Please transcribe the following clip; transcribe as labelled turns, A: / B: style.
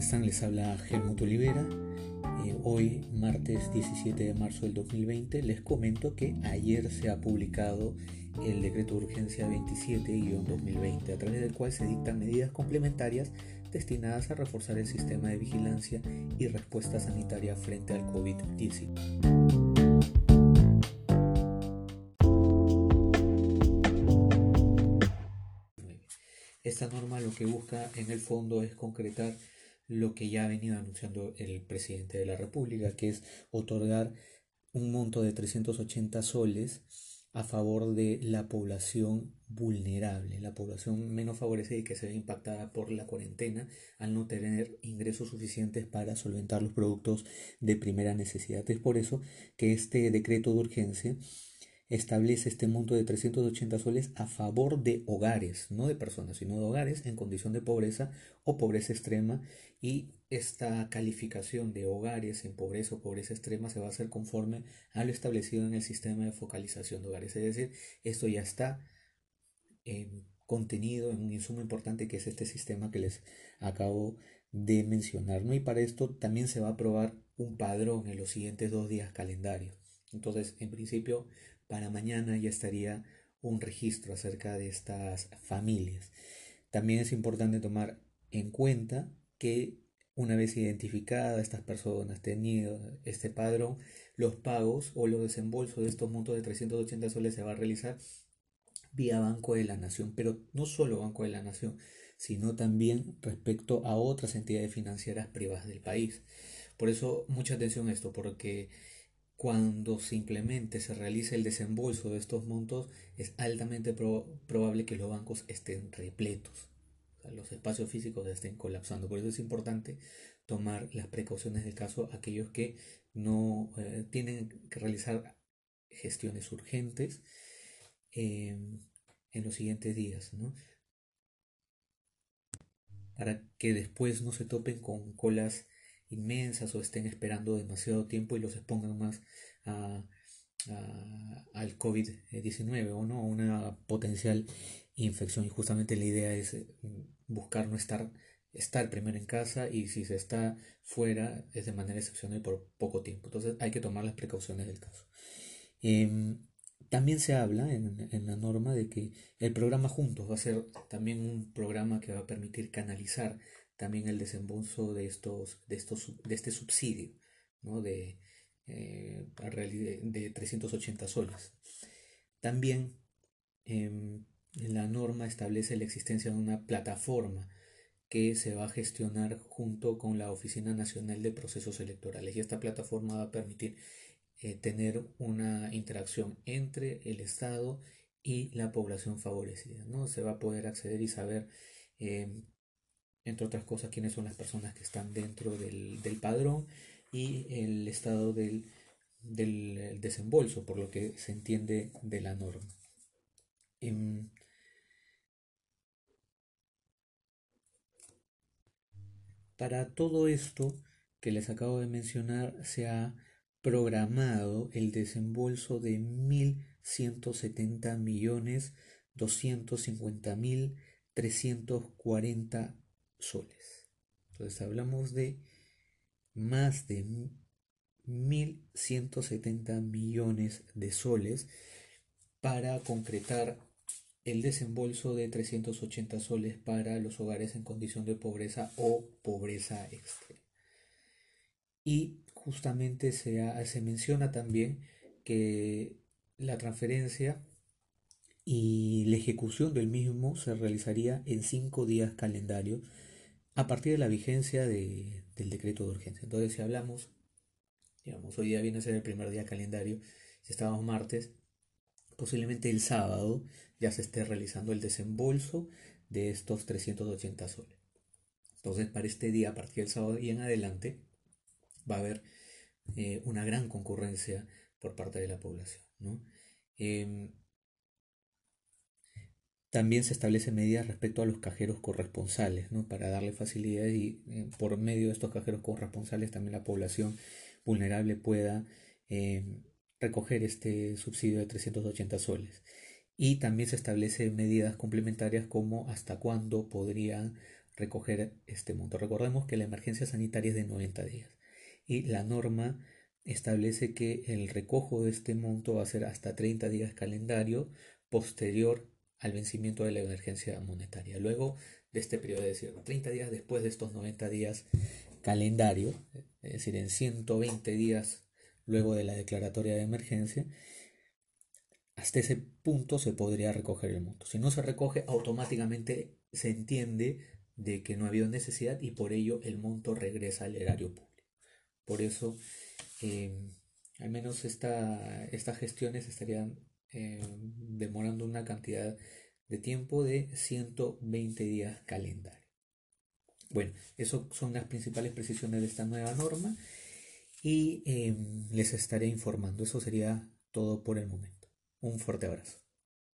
A: están? Les habla Helmut Olivera. Eh, hoy, martes 17 de marzo del 2020, les comento que ayer se ha publicado el decreto de urgencia 27-2020, a través del cual se dictan medidas complementarias destinadas a reforzar el sistema de vigilancia y respuesta sanitaria frente al COVID-19. Esta norma lo que busca en el fondo es concretar lo que ya ha venido anunciando el presidente de la República, que es otorgar un monto de 380 soles a favor de la población vulnerable, la población menos favorecida y que se ve impactada por la cuarentena al no tener ingresos suficientes para solventar los productos de primera necesidad. Es por eso que este decreto de urgencia establece este monto de 380 soles a favor de hogares, no de personas, sino de hogares en condición de pobreza o pobreza extrema y esta calificación de hogares en pobreza o pobreza extrema se va a hacer conforme a lo establecido en el sistema de focalización de hogares. Es decir, esto ya está eh, contenido en un insumo importante que es este sistema que les acabo de mencionar. ¿no? Y para esto también se va a aprobar un padrón en los siguientes dos días calendarios. Entonces, en principio, para mañana ya estaría un registro acerca de estas familias. También es importante tomar en cuenta que una vez identificada estas personas, tenido este padrón, los pagos o los desembolsos de estos montos de 380 soles se va a realizar vía Banco de la Nación, pero no solo Banco de la Nación, sino también respecto a otras entidades financieras privadas del país. Por eso, mucha atención a esto, porque cuando simplemente se realice el desembolso de estos montos, es altamente probable que los bancos estén repletos, los espacios físicos estén colapsando. Por eso es importante tomar las precauciones del caso aquellos que no eh, tienen que realizar gestiones urgentes em, en los siguientes días, para que después no se topen con colas inmensas o estén esperando demasiado tiempo y los expongan más a, al COVID-19 o no una potencial infección. Y justamente la idea es eh, buscar no estar, estar primero en casa y si se está fuera es de manera excepcional por poco tiempo. Entonces hay que tomar las precauciones del caso. Em, también se habla en, en, la norma de que el programa Juntos va a ser también un programa que va a permitir canalizar también el desembolso de, estos, de, estos, de este subsidio ¿no? de, eh, de 380 soles. También em, la norma establece la existencia de una plataforma que se va a gestionar junto con la Oficina Nacional de Procesos Electorales y esta plataforma va a permitir eh, tener una interacción entre el Estado y la población favorecida. ¿no? Se va a poder acceder y saber em, entre otras cosas, quiénes son las personas que están dentro del, padrón y el estado del, desembolso, por lo que se entiende de la norma. Em, para todo esto que les acabo de mencionar, se ha programado el desembolso de 1.170 millones 250 mil 340 soles. Entonces hablamos de más de 1.170 millones de soles para concretar el desembolso de 380 soles para los hogares en condición de pobreza o pobreza extrema. Y justamente se, se menciona también que la transferencia y la ejecución del mismo se realizaría en cinco días calendarios a partir de la vigencia del decreto de urgencia. Entonces, si hablamos, digamos, hoy día viene a ser el primer día calendario, si estábamos martes, posiblemente el sábado ya se esté realizando el desembolso de estos 380 soles. Entonces, para este día, a partir del sábado y en adelante, va a haber eh, una gran concurrencia por parte de la población. ¿no? Em, también se establecen medidas respecto a los cajeros corresponsales, ¿no? para darle facilidad y eh, por medio de estos cajeros corresponsales también la población vulnerable pueda eh, recoger este subsidio de 380 soles. Y también se establecen medidas complementarias como hasta cuándo podrían recoger este monto. Recordemos que la emergencia sanitaria es de 90 días y la norma establece que el recojo de este monto va a ser hasta 30 días calendario posterior al vencimiento de la emergencia monetaria. Luego de este periodo, es decir, 30 días después de estos 90 días calendario, es decir, en 120 días luego de la declaratoria de emergencia, hasta ese punto se podría recoger el monto. Si no se recoge, automáticamente se entiende de que no ha habido necesidad y por ello el monto regresa al erario público. Por eso, eh, al menos esta, estas gestiones estarían eh, demorando una cantidad de tiempo de 120 días calendario. Bueno, eso son las principales precisiones de esta nueva norma y em, les estaré informando. Eso sería todo por el momento. Un fuerte abrazo.